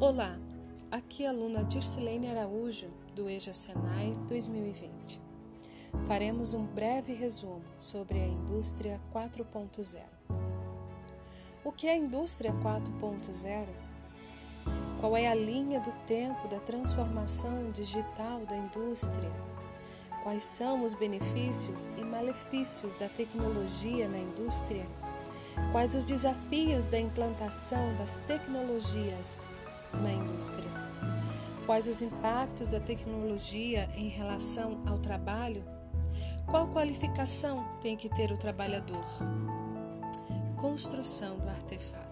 Olá, aqui é a aluna Dircilene Araújo, do EJA Senai 2020. Faremos um breve resumo sobre a indústria 4.0. O que é a indústria 4.0? Qual é a linha do tempo da transformação digital da indústria? Quais são os benefícios e malefícios da tecnologia na indústria? Quais os desafios da implantação das tecnologias na indústria? Quais os impactos da tecnologia em relação ao trabalho? Qual qualificação tem que ter o trabalhador? Construção do artefato.